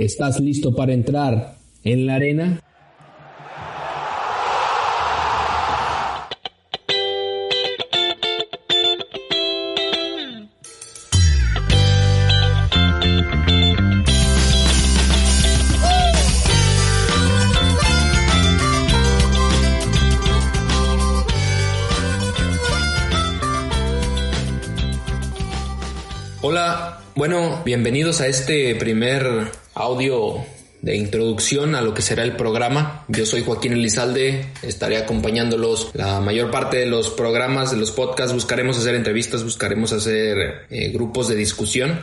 ¿Estás listo para entrar en la arena? Hola, bueno, bienvenidos a este primer audio de introducción a lo que será el programa. Yo soy Joaquín Elizalde, estaré acompañándolos la mayor parte de los programas, de los podcasts. Buscaremos hacer entrevistas, buscaremos hacer eh, grupos de discusión,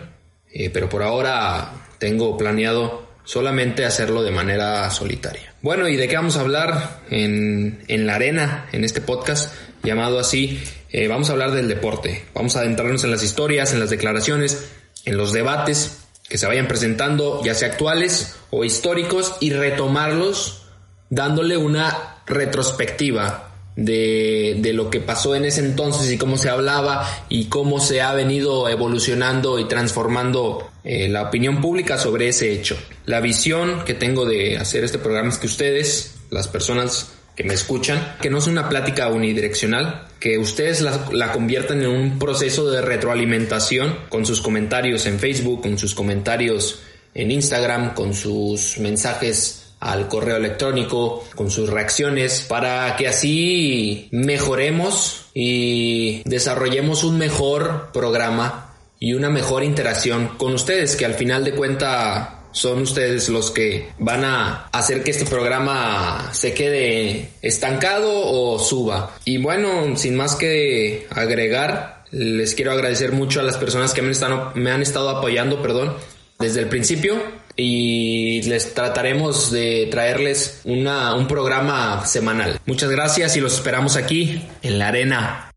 eh, pero por ahora tengo planeado solamente hacerlo de manera solitaria. Bueno, ¿y de qué vamos a hablar en, en la arena, en este podcast llamado así? Eh, vamos a hablar del deporte, vamos a adentrarnos en las historias, en las declaraciones, en los debates que se vayan presentando, ya sea actuales o históricos, y retomarlos dándole una retrospectiva de, de, lo que pasó en ese entonces y cómo se hablaba y cómo se ha venido evolucionando y transformando eh, la opinión pública sobre ese hecho. La visión que tengo de hacer este programa es que ustedes, las personas que me escuchan, que no es una plática unidireccional, que ustedes la, la, conviertan en un proceso de retroalimentación con sus comentarios en Facebook, con sus comentarios en Instagram, con sus mensajes al correo electrónico, con sus reacciones, para que así mejoremos y desarrollemos un mejor programa y una mejor interacción con ustedes, que al final de cuenta son ustedes los que van a hacer que este programa se quede estancado o suba. Y bueno, sin más que agregar, les quiero agradecer mucho a las personas que me, están, me han estado apoyando, perdón, desde el principio y les trataremos de traerles una, un programa semanal. Muchas gracias y los esperamos aquí en la arena.